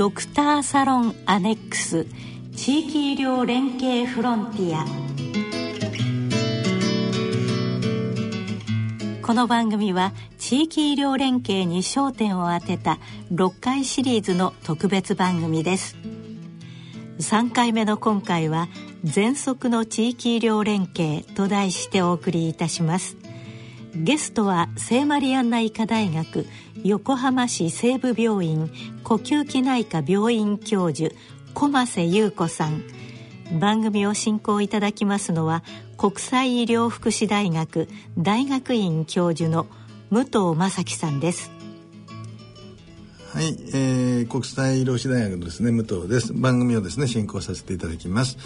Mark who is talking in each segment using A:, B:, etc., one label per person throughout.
A: ドクターサロンアネックス地域医療連携フロンティア。この番組は地域医療連携に焦点を当てた6回シリーズの特別番組です。3回目の今回は全速の地域医療連携と題してお送りいたします。ゲストは聖マリアンナ医科大学横浜市西部病院呼吸器内科病院教授駒瀬優子さん。番組を進行いただきますのは国際医療福祉大学大学院教授の武藤正樹さんです。
B: はい、えー、国際医療士大学のですね武藤です。番組をですね進行させていただきます。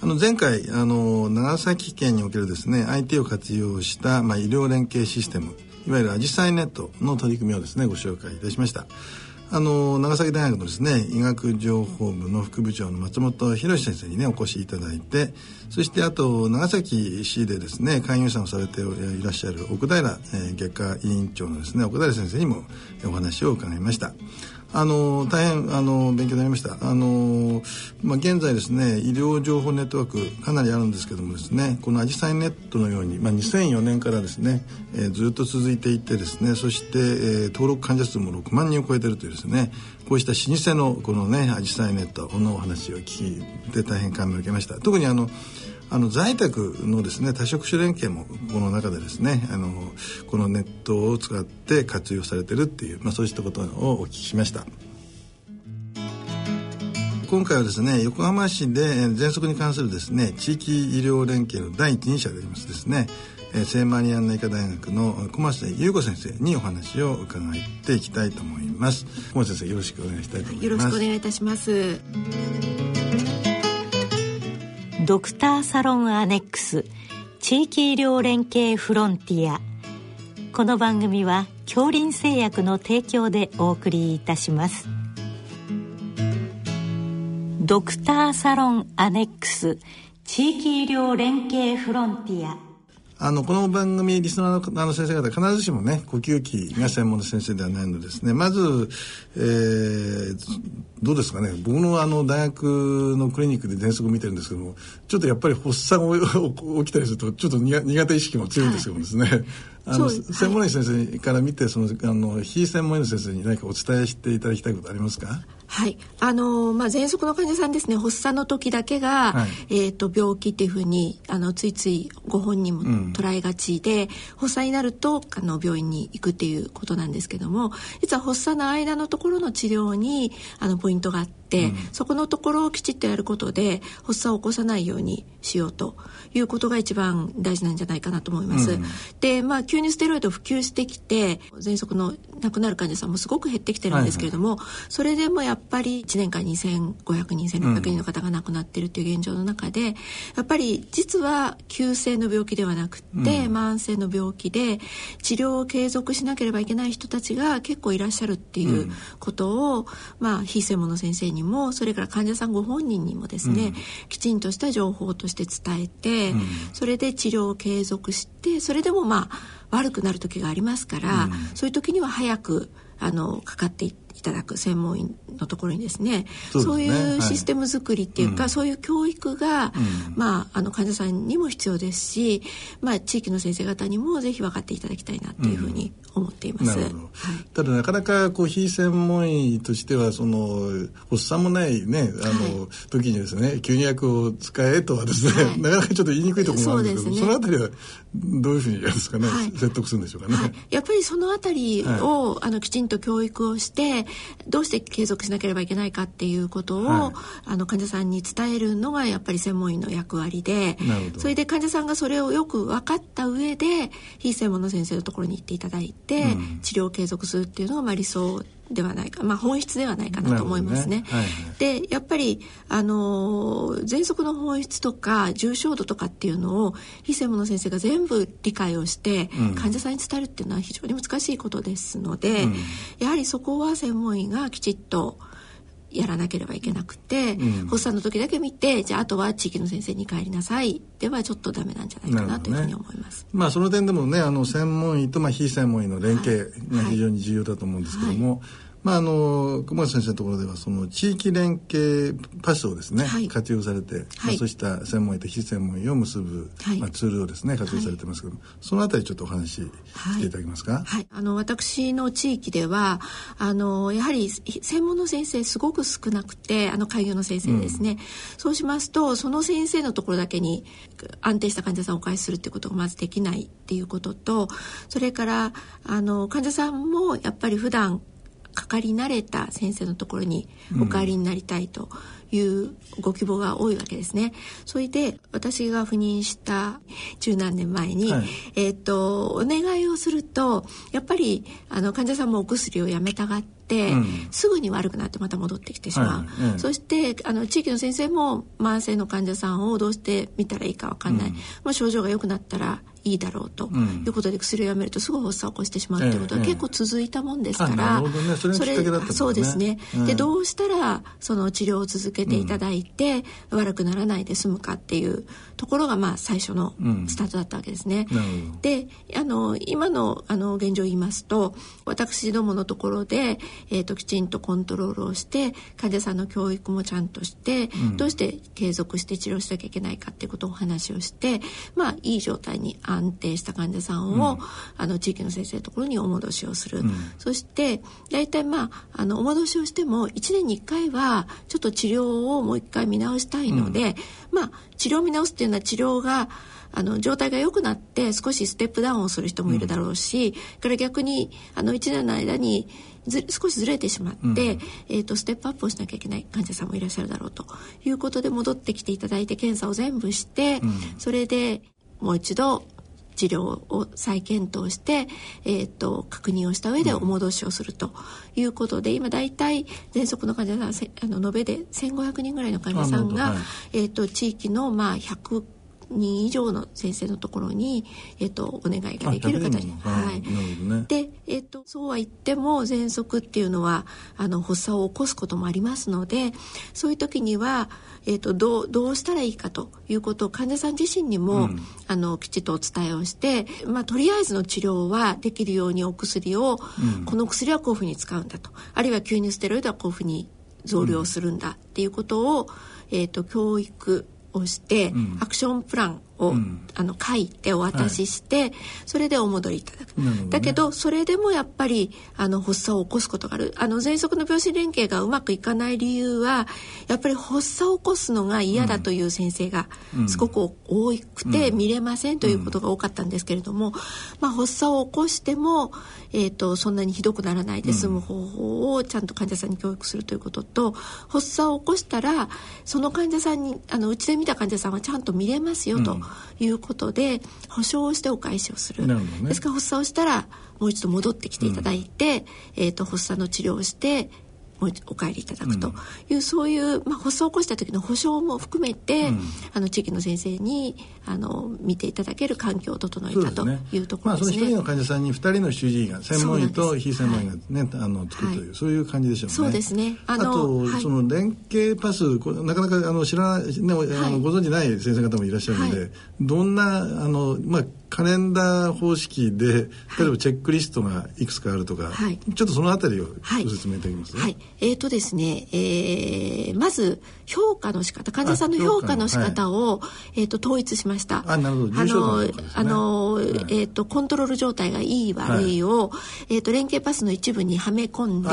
B: あの前回あの長崎県におけるですね IT を活用した、まあ、医療連携システムいわゆるアジサイネットの取り組みをですねご紹介いたしました。あの長崎大学のですね医学情報部の副部長の松本博先生にねお越しいただいてそしてあと長崎市でですね勧誘者をされていらっしゃる奥平、えー、外科委員長のですね奥平先生にもお話を伺いました。あの大変あの勉強になりました。あの、まあ、現在ですね医療情報ネットワークかなりあるんですけどもですねこのアジサイネットのように、まあ、2004年からですね、えー、ずっと続いていてですねそして、えー、登録患者数も6万人を超えてるというですねこうした老舗のこのねアジサイネットのお話を聞いて大変感銘を受けました。特にあのあの在宅のですね多職種連携もこの中でですねあのこのネットを使って活用されてるっていう、まあ、そうしたことをお聞きしました。今回はですね横浜市で喘息に関するですね地域医療連携の第一人者でありますですね聖マリアンナ医科大学の小松優子先生にお話を伺っていきたいと思います。小松先生よろしくお願いしたいと思います。
C: よろしくお願いいたします。
A: ドクターサロンアネックス地域医療連携フロンティア。この番組は恐林製薬の提供でお送りいたします。ドクターサロンアネックス地域医療連携フロンティア。
B: あの、この番組、リスナーのあの先生方、必ずしもね、呼吸器が専門の先生ではないのですね。まず、えー、どうですかね。僕のあの、大学のクリニックで喘息見てるんですけども、ちょっとやっぱり発作が起きたりすると、ちょっと苦手意識も強いんですけどもですね。あの、専門医先生から見てそのあの非専門医の先生に何かお伝えしていただきたいことありますか？
C: はい、あのまあ喘息の患者さんですね。発作の時だけが、はい、えっ、と病気っていうふうにあのついついご本人も捉えがちで、うん、発作になるとあの病院に行くっていうことなんですけども実は発作の間のところの治療にあのポイントがあって。、うん、そこのところをきちっとやることで発作を起こさないようにしようということが一番大事なんじゃないかなと思います。うん、で、まあ急にステロイド普及してきて喘息の亡くなる患者さんもすごく減ってきてるんですけれども、はいはい、それでもやっぱり1年間2500人1600人の方が亡くなってるっていう現状の中で、やっぱり実は急性の病気ではなくて、うん、慢性の病気で治療を継続しなければいけない人たちが結構いらっしゃるっていうことを、まあ非専門の先生ににもそれから患者さんご本人にもですね、うん、きちんとした情報として伝えて、うん、それで治療を継続してそれでもまあ悪くなる時がありますから、うん、そういう時には早くあのかかっていいただく専門医のところにですねそう、ね,、いうシステム作りっていうか、はい、そういう教育が、うん、まあ、あの患者さんにも必要ですし、まあ、地域の先生方にもぜひ分かっていただきたいなというふうに思っています。うんはい、
B: ただなかなかこう非専門医としてはその発作もないねあの、はい、時にですね吸入薬を使えとはですね、なかなかちょっと言いにくいところもあるんですけどそ、ね,、のあたりはどういうふうにやるんですかね、説得するんでしょうかね。
C: やっぱりそのあたりを、あのきちんと教育をしてどうして継続しなければいけないかっていうことを、はい、あの患者さんに伝えるのがやっぱり専門医の役割でそれで患者さんがそれをよく分かった上で非専門の先生のところに行っていただいて、うん、治療を継続するっていうのがまあ理想ではないか、まあ、本質ではないかなと思いますね。ね。はいはい、でやっぱりあの喘息の本質とか重症度とかっていうのを非専門の先生が全部理解をして、うん、患者さんに伝えるっていうのは非常に難しいことですので、うん、やはりそこは専門医がきちっとやらなければいけなくて、うん、発作の時だけ見てじゃああとは地域の先生に帰りなさいではちょっとダメなんじゃないかなというふうに思います。ね、
B: まあその点でもねあの専門医とまあ非専門医の連携が非常に重要だと思うんですけども、はい。はいまあ、あの熊谷先生のところではその地域連携パスをですね、はい、活用されて、はい、まあ、そうした専門医と非専門医を結ぶ、はい、まあ、ツールをですね活用されてますけども、そのあたりちょっとお話ししていただけますか？
C: はい、あの私の地域ではあのやはり専門の先生すごく少なくてあの開業の先生ですね、うん、そうしますとその先生のところだけに安定した患者さんをお返しするっていうことがまずできないっていうこととそれからあの患者さんもやっぱり普段かかり慣れた先生のところにお帰りになりたいというご希望が多いわけですね。それで私が赴任した十何年前に、はい、えっ、とお願いをするとやっぱりあの患者さんもお薬をやめたがって、うん、すぐに悪くなってまた戻ってきてしまう、はいそしてあの地域の先生も慢性の患者さんをどうして見たらいいか分かんない、うん、まあ、症状が良くなったらいいだろうということで薬をやめるとすぐ発作を起こしてしまうということは結構続いたもんですから、
B: ね、それ
C: そうですね、うん、でどうしたらその治療を続けていただいて、悪くならないで済むかっていうところがまあ最初のスタートだったわけですね。であの今のあの現状を言いますと私どものところで、えーと、きちんとコントロールをして患者さんの教育もちゃんとして、うん、どうして継続して治療しなきゃいけないかっていうことをお話をしてまあいい状態に安定した患者さんを、うん、あの地域の先生のところにお戻しをする、うん、そして大体まああのお戻しをしても1年に1回はちょっと治療をもう一回見直したいので、まあ治療を見直すっていうのは治療があの状態が良くなって少しステップダウンをする人もいるだろうし、うん、から逆にあの1年の間にず少しずれてしまって、うん、えーと、ステップアップをしなきゃいけない患者さんもいらっしゃるだろうということで戻ってきていただいて検査を全部して、うん、それでもう一度治療を再検討して、えーと、確認をした上でお戻しをするということで、うん、今大体喘息の患者さんあの延べで1,500人ぐらいの患者さんが、はい、えーと、地域のまあ100人以上の先生のところに、えっと、お願いができる方に。はい。ね、で、えっと、そうは言っても喘息っていうのはあの発作を起こすこともありますのでそういう時には、えっと、どうどうしたらいいかということを患者さん自身にも、うん、あのきちっとお伝えをして、まあ、とりあえずの治療はできるようにお薬を、うん、この薬はこういうふうに使うんだとあるいは吸入ステロイドはこういうふうに増量するんだっていうことを、えっと、教育をして、うん、アクションプランを、うん、あの書いてお渡しして、はい、それでお戻りいただく、ね、だけどそれでもやっぱりあの発作を起こすことがある。あの喘息の病死連携がうまくいかない理由はやっぱり発作を起こすのが嫌だという先生がすごく多くて見れませんということが多かったんですけれども、まあ、発作を起こしても、えーと、そんなにひどくならないで済む方法をちゃんと患者さんに教育するということと発作を起こしたらその患者さんにあのうちで見た患者さんはちゃんと見れますよと。いうことで保証をしてお返しをする、ね、ですから発作をしたらもう一度戻ってきていただいて、うん、えーと、発作の治療をしてお帰りいただくと。いう、うん、そういう、まあ、発作を起こした時の保証も含めて、うん、あの地域の先生にあの見ていただける環境を整えたというところですね。まあ、その
B: 一人の患者さんに二人の主治医が専門医と非専門医がね、はい、あの作るという、はい、そういう感じでしょうね。
C: そうですね。
B: あと、はい、その連携パスなかなかあの知らない、ね、あのご存じない先生方もいらっしゃるので、どんなあのまあカレンダー方式で例えばチェックリストがいくつかあるとか、はい、ちょっとそのあたりをご説明いただけます、
C: ね、はい、えっ、ー、とですね、えー、まず評価の仕方患者さんの評価の仕方を、はい、えっ、ー、と統一しました。
B: あなるほど。
C: ね、あの、はい、えっ、ー、とコントロール状態がいい悪いを、えっ、と連携パスの一部にはめ込んで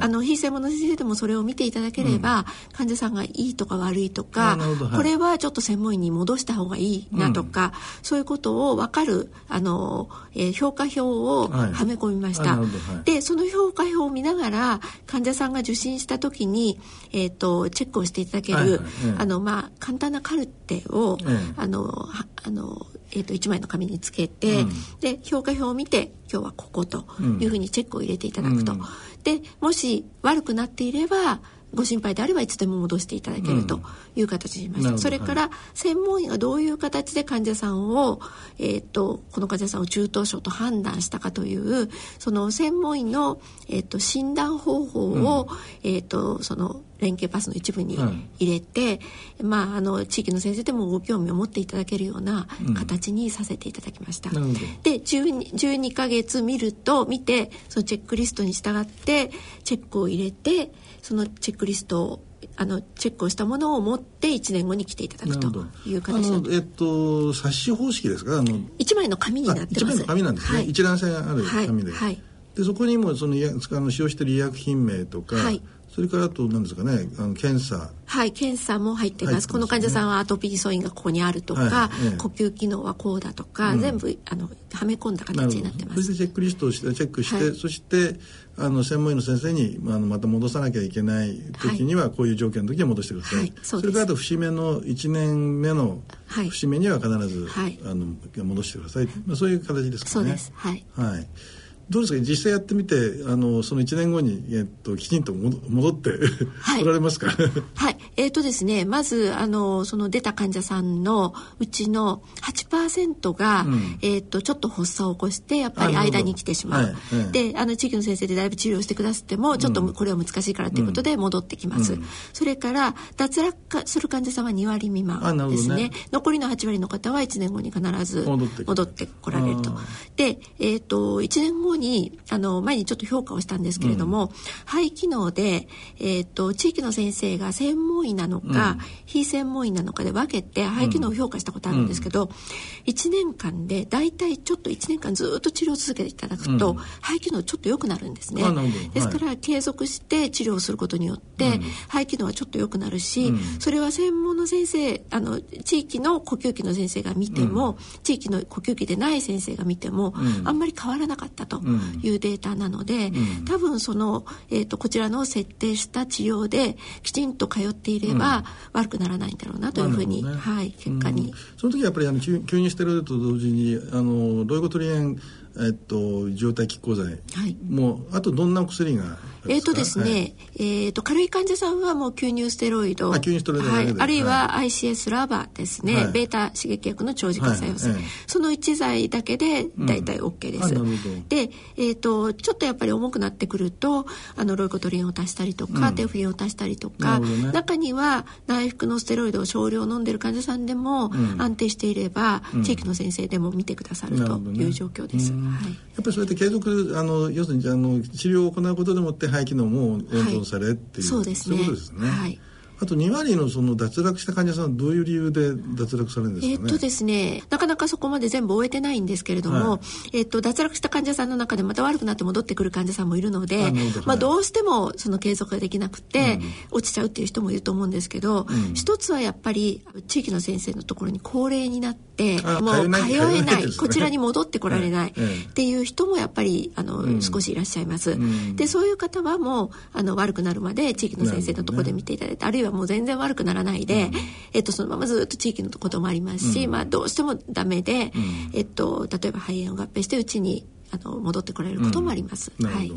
C: あの非専門の先生でもそれを見ていただければ、うん、患者さんがいいとか悪いとか、これはちょっと専門医に戻した方がいいなとか、うん、そういうことを分かるあの、えー、評価表をはめ込みました。はい、でその評価表を見ながら患者さんが受診した時に、えーと、チェックをしていただける、はいはい、あのまあ、簡単なカルテを、あのあのえーと、1枚の紙につけて、うん、で評価表を見て今日はここというふうにチェックを入れていただくと。うん、でもし悪くなっていればご心配であればいつでも戻していただけるという形にしました、うん、それから専門医がどういう形で患者さんを、えーと、この患者さんを中等症と判断したかというその専門医の、えーと、診断方法を、うん、えーと、その連携パスの一部に入れて、うん、まあ、あの地域の先生でもご興味を持っていただけるような形にさせていただきました。うん、で 12, 12ヶ月見ると見てそのチェックリストに従ってチェックを入れてそのチェックリストをあのチェックをしたものを持って1年後に来ていただくという形
B: のえっと冊子方式ですか？あの
C: 1枚の紙になってます。1枚
B: の紙なんですね、はい、一覧性ある紙で、はい、はい、でそこにもそのあの使用している医薬品名とか、はいそれからあと何ですかねあの検査。
C: はい検査も入ってます、ね、この患者さんはアトピー素因がここにあるとか、はい呼吸機能はこうだとか、うん、全部あのはめ込んだ形になってます。
B: そしてチェックリストをしてチェックして、はい、そしてあの専門医の先生にあのまた戻さなきゃいけない時には、こういう条件の時は戻してください、はい、それからあと節目の1年目の節目には必ず、はい、あの戻してください、まあ、そういう形ですかね。
C: そうです。はい、
B: はいどうですか？実際やってみてあのその1年後に、えっと、きちんと戻ってはい、られますか？
C: はい。えっ、ー、とですねまずあのその出た患者さんのうちの8%が、うん、えっ、ー、とちょっと発作を起こしてやっぱり間に来てしまう、はい、であの地域の先生でだいぶ治療してくださってもちょっとこれは難しいからということで戻ってきます、うん、それから脱落する患者さんは2割未満ですね、ね、残りの8割の方は1年後に必ず戻ってこられると。でえっ、ー、と1年後にあの前にちょっと評価をしたんですけれども、うん、肺機能で、えーと、地域の先生が専門医なのか、うん、非専門医なのかで分けて肺機能を評価したことあるんですけど、うん、1年間で大体ちょっと1年間ずっと治療を続けていただくと、うん、肺機能ちょっと良くなるんですね。ですから、はい、継続して治療をすることによって、肺機能はちょっと良くなるし、それは専門の先生あの地域の呼吸器の先生が見ても、地域の呼吸器でない先生が見ても、あんまり変わらなかったというデータなので、うん、多分その、えーと、こちらの設定した治療できちんと通っていれば、悪くならないんだろうなというふうに、ね、はい、結果に、
B: その時やっぱりあの吸入してると同時にあのロイゴトリエンえっと、受容体拮抗剤、はい、もうあとどんなお薬が
C: えっ、とですね、はい、えっ、と軽い患者さんはもう吸入ステロイドあ吸入ステロイド、はい、あるいは ICS LABA ですね、はい、ベータ刺激薬の長時間作用性、はい、その1剤だけで大体 OK です、うん、で、えっ、ー、とちょっとやっぱり重くなってくるとあのロイコトリエンを足したりとか、うん、テオフィリンを足したりとか、ね、中には内服のステロイドを少量飲んでる患者さんでも安定していれば、うん、地域の先生でも見てくださるという状況です、はい、や
B: っぱりそうやって継続あの要するにあの治療を行うことでもって肺機能も温存されっていう、はい、そうですね。そういうことですね。はいあと2割のその脱落した患者さんはどういう理由で脱落されるんですか、ね、
C: えっとですね、なかなかそこまで全部終えてないんですけれども、はい、えっと、脱落した患者さんの中でまた悪くなって戻ってくる患者さんもいるので、まあ、どうしてもその継続ができなくて、落ちちゃうっていう人もいると思うんですけど、うん、一つはやっぱり地域の先生のところに高齢になって、もう通えない、こちらに戻ってこられない っていう人もやっぱりあの、うん、少しいらっしゃいます。うん、でそういう方はもうあの悪くなるまで地域の先生のところで見ていただいて、ね、あるいはもう全然悪くならないで、うん、えっと、そのままずっと地域のこともありますし、まあ、どうしてもダメで、えっと、例えば肺炎を合併してうちにあの戻ってこられることもあります。はい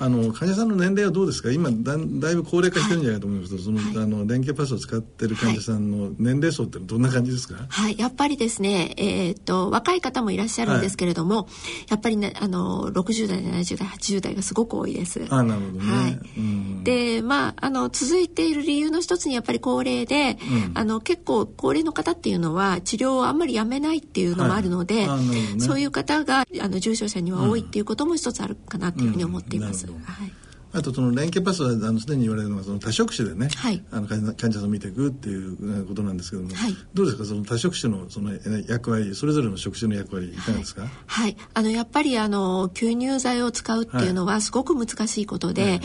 B: あの患者さんの年齢はどうですか？今だだいぶ高齢化してるんじゃないかと思います。けど、その、はい、あの連携パスを使ってる患者さんの年齢層ってどんな感じですか？
C: はい。やっぱりですね、えー、っと若い方もいらっしゃるんですけれども、はい、やっぱりねあの60代70代80代がすごく多いです。
B: あなるほどね、はい、
C: でまああの続いている理由の一つにやっぱり高齢で、うん、あの結構高齢の方っていうのは治療をあんまりやめないっていうのもあるので、はい。ね、そういう方があの重症者には多いっていうことも一つあるかなというふうに思っています、うん、はい。
B: あとその連携パスはあのすでに言われるのはその多職種でね、はい、あの患者さんを見ていくっていうことなんですけども、はい、どうですか？その多職種のその役割それぞれの職種の役割いかがですか、はい、
C: はい、あのやっぱりあの吸入剤を使うっていうのはすごく難しいことで、はい、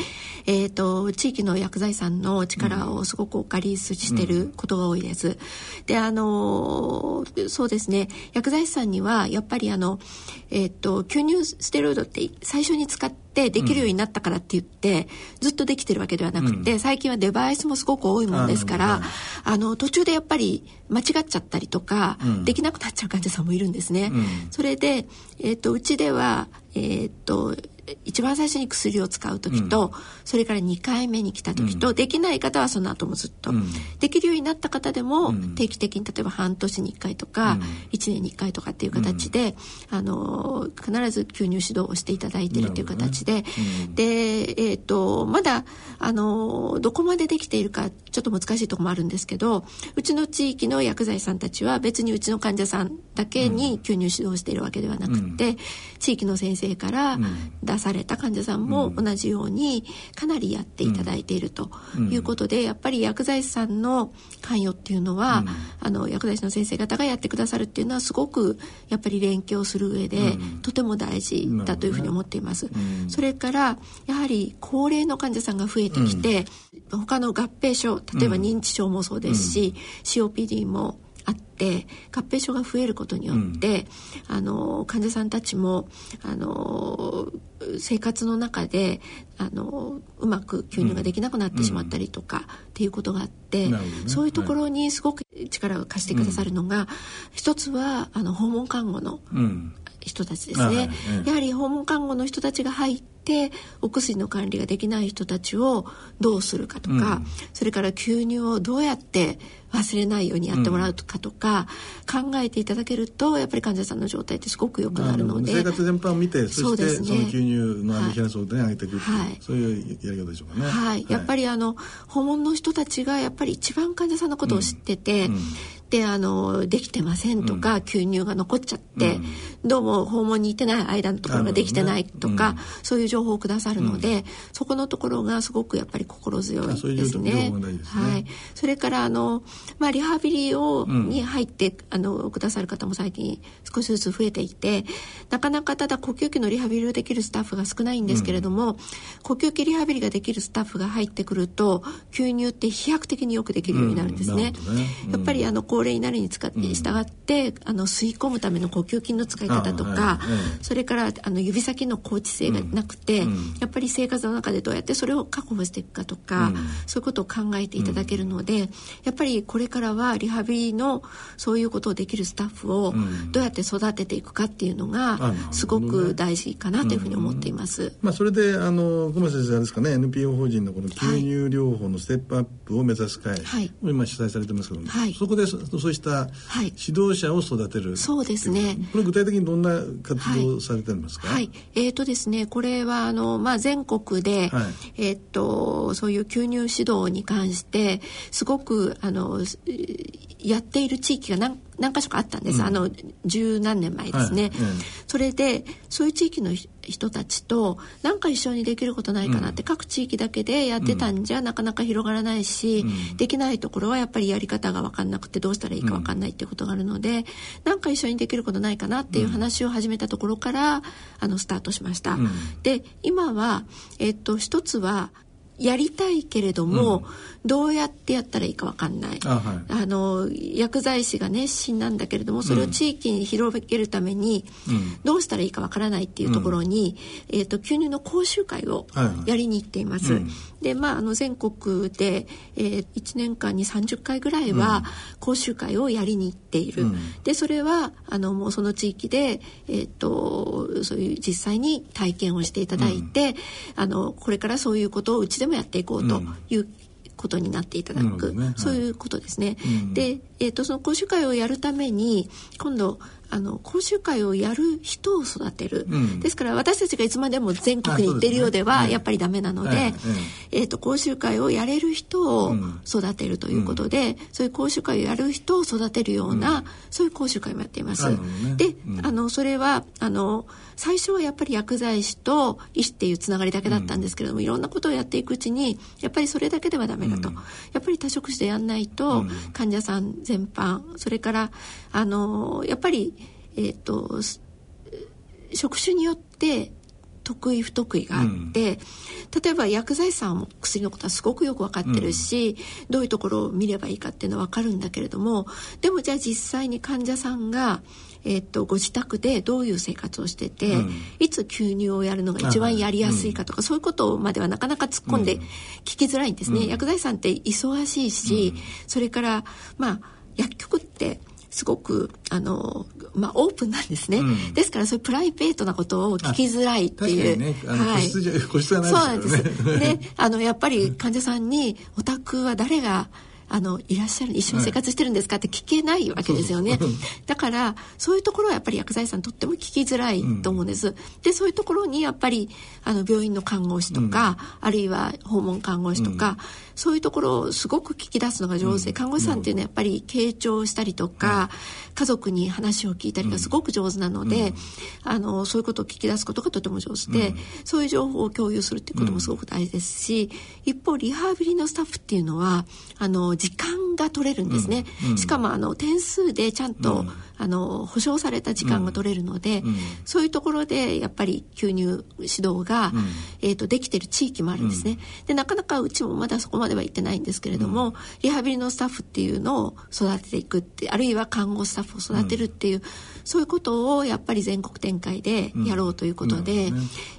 C: えっ、ー、と地域の薬剤さんの力をすごくお借りしてることが多いです。うん、であのそうですね。薬剤師さんにはやっぱりあのえっ、ー、と吸入ステロイドって最初に使ってってできるようになったからって言って、ずっとできてるわけではなくて、最近はデバイスもすごく多いもんですから、あの途中でやっぱり間違っちゃったりとか、できなくなっちゃう患者さんもいるんですね。それで、えっ、とうちではえっと一番最初に薬を使う時と、うん、それから2回目に来た時と、うん、できない方はその後もずっと、うん、できるようになった方でも、定期的に例えば半年に1回とか、うん、1年に1回とかっていう形で、あの必ず吸入指導をしていただいているという形で、で、えーと、まだあのどこまでできているかちょっと難しいところもあるんですけどうちの地域の薬剤師さんたちは別にうちの患者さんだけに吸入指導しているわけではなくて、うん、地域の先生から出された患者さんも同じようにかなりやっていただいているということで、やっぱり薬剤師さんの関与っていうのは、あの薬剤師の先生方がやってくださるっていうのはすごくやっぱり連携をする上で、とても大事だというふうに思っています。それからやはり高齢の患者さんが増えてきて、他の合併症例えば認知症もそうですし、COPD もあって合併症が増えることによって、うん、あの患者さんたちもあの生活の中であのうまく吸入ができなくなってしまったりとか、うん、っていうことがあって、ね、そういうところにすごく力を貸してくださるのが、はい、一つはあの訪問看護の人たちですね、やはり訪問看護の人たちが入ってお薬の管理ができない人たちをどうするかとか、うん、それから吸入をどうやって忘れないようにやってもらうかとか、考えていただけるとやっぱり患者さんの状態ってすごく良くなるので。
B: 生活全般を見てそして、ね、その吸入のアミヒラスを、ね、上げていくはい、そういうやり方でしょうかね。
C: はい、やっぱりあの訪問の人たちがやっぱり一番患者さんのことを知ってて、であのできてませんとか、うん、吸入が残っちゃって、うん、どうも訪問に行ってない間のところができてないとか、そういう情報をくださるので、そこのところがすごくやっぱり心強いですね。ううね。はい、それからあの、まあ、リハビリを、に入ってあのくださる方も最近少しずつ増えていてなかなかただ呼吸器のリハビリをできるスタッフが少ないんですけれども、呼吸器リハビリができるスタッフが入ってくると吸入って飛躍的によくできるようになるんですね。ね。やっぱりあの高齢になるに使って従って、あの吸い込むための呼吸筋の使い方とか、それからあの指先の高知性がなくて、やっぱり生活の中でどうやってそれを確保していくかとか、そういうことを考えていただけるので、やっぱりこれからはリハビリのそういうことをできるスタッフをどうやって育てていくかっていうのがすごく大事かなというふうに思っています。
B: まあそれであの小松先生ですかね NPO 法人のこの吸入療法のステップアップを目指す会、はい、今主催されてますけども、はい、そこでそうした指導者を育てる、はい、
C: そうですね。
B: これ具体的にどんな活動をされてるんですか、
C: はい、えっ、ー、とですねこれはあの、まあ、全国で、はい、えっ、ー、とそういう吸入指導に関してすごくあのやっている地域が何何箇所かあったんです、うん、あの十何年前ですね、はい。それでそういう地域の人たちと何か一緒にできることないかなって、うん、各地域だけでやってたんじゃ、なかなか広がらないし、うん、できないところはやっぱりやり方が分かんなくてどうしたらいいか分かんないっていうことがあるので、何か一緒にできることないかなっていう話を始めたところから、あのスタートしました。で今は、えっと、一つはやりたいけれども、うん、どうやってやったらいいか分かんない。あ、はい、あの薬剤師が熱心なんだけれどもそれを地域に広げるために、どうしたらいいか分からないっていうところに、うん、えーと、吸入の講習会をやりに行っています。はいはい、でまああの全国で、えー、1年間に30回ぐらいは講習会をやりに行っている。でそれはあのもうその地域で、えーと、そういう実際に体験をしていただいて、あのこれからそういうことをうちででもやっていこうということになっていただく、ね、そういうことですね。うん、で、えーと、その講習会をやるために今度あの講習会をやる人を育てる、うん、ですから私たちがいつまでも全国に行ってるようではやっぱりダメなので、ね、えーと、講習会をやれる人を育てるということで、うん、そういう講習会をやる人を育てるような、うん、そういう講習会もやっています。ね、で、あのそれはあの最初はやっぱり薬剤師と医師っていうつながりだけだったんですけれども、いろんなことをやっていくうちにやっぱりそれだけではダメだと、やっぱり多職種でやんないと、患者さん全般それからあのやっぱりえっ、ー、と職種によって得意不得意があって、うん、例えば薬剤師さんも薬のことはすごくよく分かってるし、うん、どういうところを見ればいいかっていうのは分かるんだけれどもでもじゃあ実際に患者さんが、えー、っとご自宅でどういう生活をしてて、うん、いつ吸入をやるのが一番やりやすいかとか、そういうことまではなかなか突っ込んで聞きづらいんですね。薬剤師さんって忙しいし、それからまあ薬局ってすごくあの、まあ、オープンなんですね、うん、ですからそういうプライベートなことを聞きづらいっていう、
B: ね、はい、個室個室
C: そうなんです。ね あのやっぱり患者さんに「お宅は誰があのいらっしゃる一緒に生活してるんですかって聞けないわけですよね、だからそういうところはやっぱり薬剤師さんとっても聞きづらいと思うんです、うん、でそういうところにやっぱりあの病院の看護師とか、うん、あるいは訪問看護師とか、うん、そういうところをすごく聞き出すのが上手。で、看護師さんっていうのはやっぱり傾聴したりとか、家族に話を聞いたりがすごく上手なので、あのそういうことを聞き出すことがとても上手で、そういう情報を共有するっていうこともすごく大事ですし一方リハビリのスタッフっていうのはあの時間が取れるんですね、うんうん、しかもあの点数でちゃんと、うん、あの保証された時間が取れるので、そういうところでやっぱり吸入指導が、えーと、できてる地域もあるんですね、でなかなかうちもまだそこまでは行ってないんですけれども、リハビリのスタッフっていうのを育てていくってあるいは看護スタッフを育てるっていう、そういうことをやっぱり全国展開でやろうということで、ね、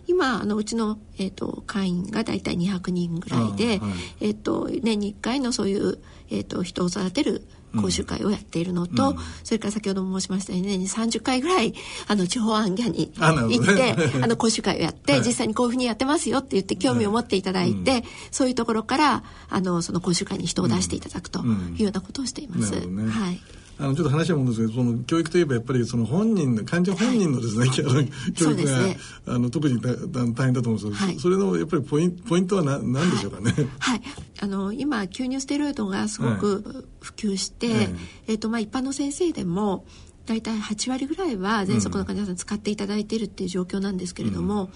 C: 今あのうちの、えーと、会員が大体200人ぐらいで、はい、えーと、年に1回のそういう、えーと、人を育てる講習会をやっているのと、うん、それから先ほども申しましたように年に30回ぐらいあの地方アンギャに行って あの講習会をやって、はい、実際にこういうふうにやってますよって言って興味を持っていただいて、はい、そういうところからあのその講習会に人を出していただくというようなことをしています。うんね、はい
B: あのちょっと話は思うんですけどその教育といえばやっぱりその本人の患者本人のですね、はい、教育が、ね、あの特に大変だと思うんですけど、はい、それのやっぱりポインポイントは何何でしょうかね。
C: はい、あの今吸入ステロイドがすごく普及して、はい、えとまあ一般の先生でも大体8割ぐらいは喘息の患者さん使っていただいているっていう状況なんですけれども、うん、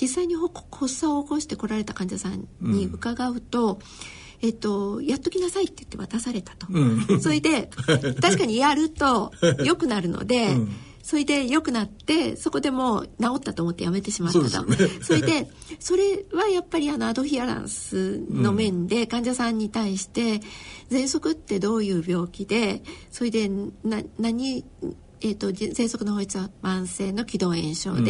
C: 実際に発作を起こしてこられた患者さんに伺うと、うんえっと、やっときなさいって言って渡されたと。うん、それで、確かにやると良くなるので、うん。それで良くなってそこでもう治ったと思ってやめてしまったと。そ、ね,、れでそれはやっぱりあのアドヒアランスの面で患者さんに対して喘息ってどういう病気でそれでな何えーと、喘息の法律は慢性の気道炎症で、うん、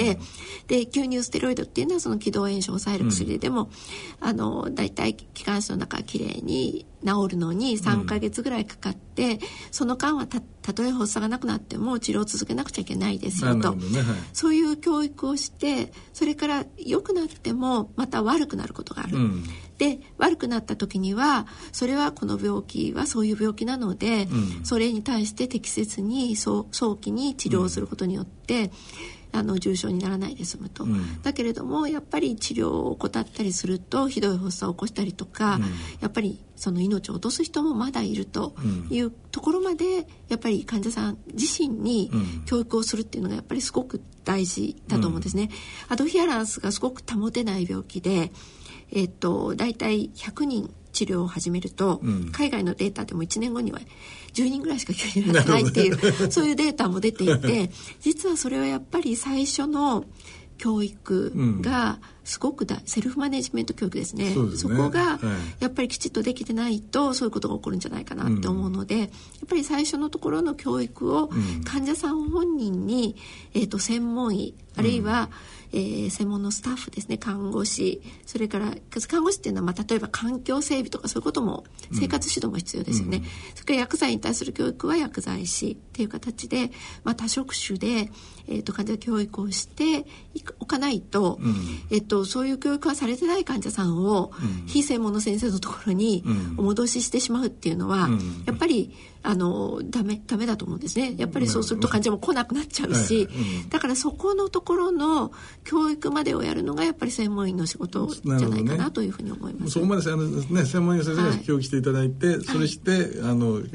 C: で吸入ステロイドっていうのはその気道炎症を抑える薬でも、うん、あの大体気管支の中きれいに治るのに3か月ぐらいかかって、うん、その間はたたとえ発作がなくなっても治療を続けなくちゃいけないですよと、ねはい、そういう教育をしてそれから良くなってもまた悪くなることがある。で悪くなった時にはそれはこの病気はそういう病気なので、うん、それに対して適切に早期に治療することによって、うん、あの重症にならないで済むと、うん、だけれどもやっぱり治療を怠ったりするとひどい発作を起こしたりとか、やっぱりその命を落とす人もまだいるというところまでやっぱり患者さん自身に教育をするっていうのがやっぱりすごく大事だと思うんですね。アドヒアランスがすごく保てない病気でえっと、大体100人治療を始めると、うん、海外のデータでも1年後には10人ぐらいしか急になってないっていう、そういうデータも出ていて実はそれはやっぱり最初の教育がすごくだ、セルフマネジメント教育ですね、ね、そこがやっぱりきちっとできてないとそういうことが起こるんじゃないかなって思うので、やっぱり最初のところの教育を患者さん本人に、えーと、専門医あるいは、うん。えー、専門のスタッフですね看護師。それから看護師っていうのは、まあ、例えば環境整備とかそういうことも生活指導も必要ですよね、うん、それから薬剤に対する教育は薬剤師っていう形で、まあ、多職種で、えーと、患者教育をしておかないと,、えーと、そういう教育はされてない患者さんを、非専門の先生のところにお戻ししてしまうっていうのは、やっぱりあのダメダメだと思うんですね。やっぱりそうすると患者も来なくなっちゃうし、だからそこのところの教育までをやるのがやっぱり専門医の仕事じゃないかなというふうに思います、ね、
B: そこまであの、ね、専門医の先生が協議していただいて、はい、それして、あの、え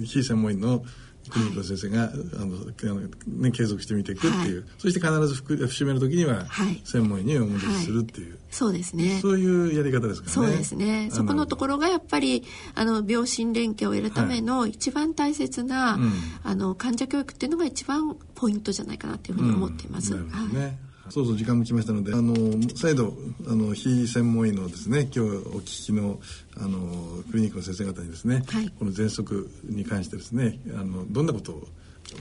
B: ー、非専門医のクリニックの先生が、はい、あのね、継続してみていくっていう、はい、そして必ず節目の時には専門医にお戻しするっていう、
C: そうですね。
B: そういうやり方ですかね。
C: そうですね。そこのところがやっぱりあの病診連携を得るための一番大切な、あの患者教育っていうのが一番ポイントじゃないかなというふうに思っています。うん、
B: はいそうそう時間も来ましたのであの再度あの非専門医のですね今日お聞きのあのクリニックの先生方にですね、はい、この喘息に関してですねあのどんなことを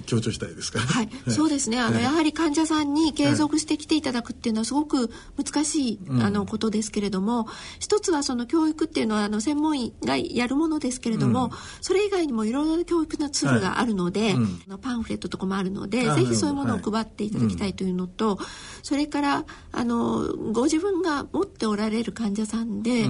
B: 強調したいですか、
C: はい、そうですね。あの、やはり患者さんに継続して来ていただくっていうのはすごく難しい、あのことですけれども、一つはその教育っていうのはあの専門医がやるものですけれども、それ以外にもいろいろな教育のツールがあるので、パンフレットとかもあるのでぜひそういうものを配っていただきたいというのと、それからあのご自分が持っておられる患者さんで、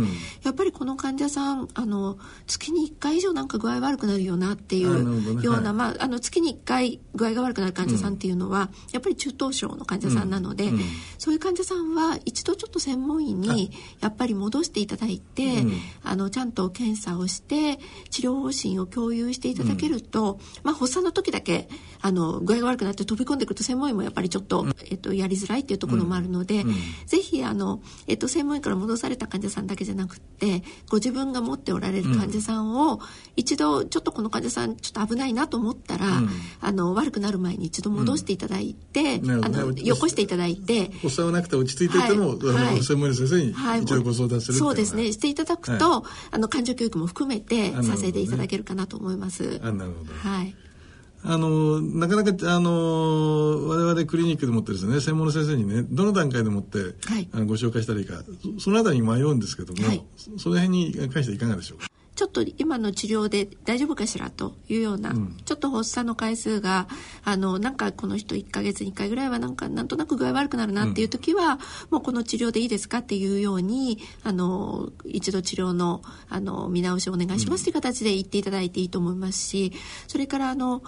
C: やっぱりこの患者さんあの月に1回以上なんか具合悪くなるよなっていうような、まあ、あの月に1回具合が悪くなる患者さんっていうのは、やっぱり中等症の患者さんなので、そういう患者さんは一度ちょっと専門医にやっぱり戻していただいて、あのちゃんと検査をして治療方針を共有していただけると、まあ、発作の時だけあの具合が悪くなって飛び込んでくると専門医もやっぱりちょっと、えっと、やりづらいっていうところもあるので、ぜひあの、えっと、専門医から戻された患者さんだけじゃなくってご自分が持っておられる患者さんを、一度ちょっとこの患者さんちょっと危ないなと思ったら、あの悪くなる前に一度戻していただいて、あのよこしていただいて。
B: 発作はなくて落ち着いていても、はい、専門医の先生に一度ご相談する、
C: そうですね。していただくと、あの患者教育も含めてさせていただけるかなと思います。
B: あなるほど。
C: はい。
B: あのなかなかあの我々クリニックでもってですね専門の先生にねどの段階でもって、はい、あのご紹介したらいいかそのあたりに迷うんですけども、はい、その辺に関していかがでしょうか？
C: ちょっと今の治療で大丈夫かしらというような、うん、ちょっと発作の回数があのなんかこの人1か月に1回ぐらいはなんかなんとなく具合悪くなるなっていう時は、うん、もうこの治療でいいですかっていうようにあの一度治療のあの見直しをお願いしますという形で言っていただいていいと思いますしそれからあの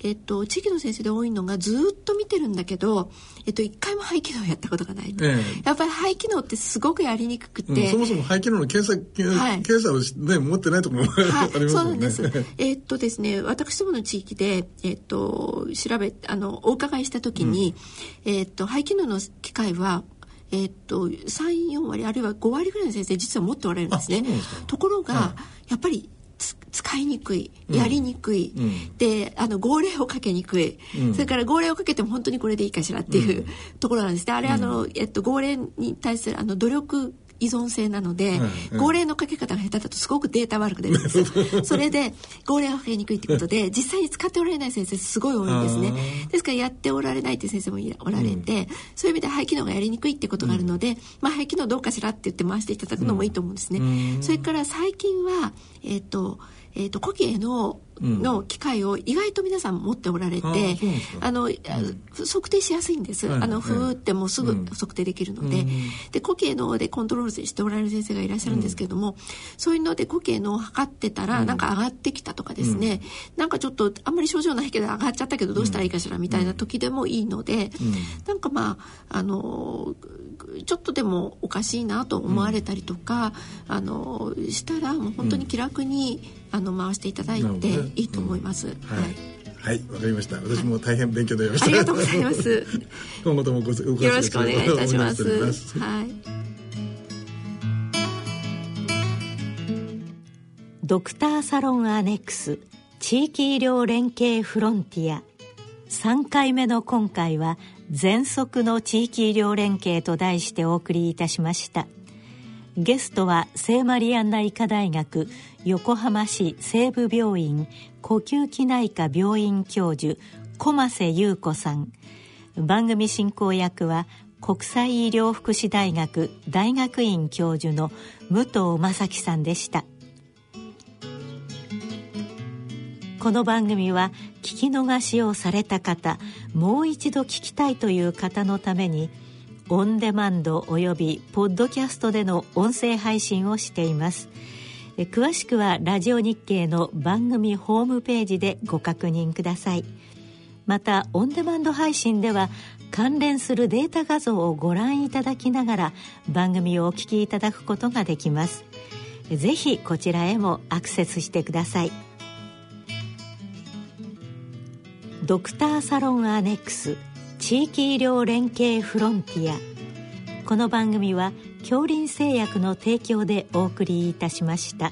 C: えっと、地域の先生で多いのがずっと見てるんだけど、えっと、一回も肺機能やったことがない、ええ、やっぱり肺機能ってすごくやりにくくて、
B: うん、そもそも肺機能の検査、はい、検査を、ね、持ってないところも、はい、ありますね。そうなんです。
C: えっとですね、私どもの地域で、えっと、調べ、あの、お伺いした時に、うん、えっと、肺機能の機械は、えっと、3、4割、あるいは5割ぐらいの先生実は持っておられるんですね。ところが、はい、やっぱり使いにくいやりにくい、うん、であの号令をかけにくい、うん、それから号令をかけても本当にこれでいいかしらっていう、ところなんです。ねあれあの、えっと、号令に対するあの努力依存性なので、号令のかけ方が下手だとすごくデータ悪く出るんです それで号令がかけにくいってことで実際に使っておられない先生すごい多いんですね。ですからやっておられないっていう先生もおられて、うん、そういう意味で肺機能がやりにくいってことがあるので、うん、まあ肺機能どうかしらって言って回していただくのもいいと思うんですね、うん、それから最近はえっ、ー、とえーと、呼吸のの機械を意外と皆さん持っておられて、うん、あの、うん、測定しやすいんです、はい、あのふーってもうすぐ測定できるので。うん、で呼吸のでコントロールしておられる先生がいらっしゃるんですけれども、そういうので呼吸のを測ってたら、なんか上がってきたとかですね、なんかちょっとあんまり症状ないけど上がっちゃったけどどうしたらいいかしらみたいな時でもいいので、なんかまああのちょっとでもおかしいなと思われたりとか、あのしたらもう本当に気楽に、あの回していただいていいと思います。はい
B: はい、わかりました。私も大変勉強になりました。あ
C: りがとうございます。
B: 今後ともごよ
C: ろしくお願いいたします。はい。
A: ドクターサロンアネックス地域医療連携フロンティア3回目の今回は全速の地域医療連携と題してお送りいたしましたゲストは聖マリアンナ医科大学横浜市西部病院呼吸器内科病院教授駒瀬優子さん。番組進行役は国際医療福祉大学大学院教授の武藤正樹さんでした。この番組は聞き逃しをされた方もう一度聞きたいという方のためにオンデマンドおよびポッドキャストでの音声配信をしています。詳しくはラジオ日経の番組ホームページでご確認ください。またオンデマンド配信では関連するデータ画像をご覧いただきながら番組をお聞きいただくことができます。ぜひこちらへもアクセスしてください。ドクターサロンアネックス地域医療連携フロンティアこの番組は恐林製薬の提供でお送りいたしました。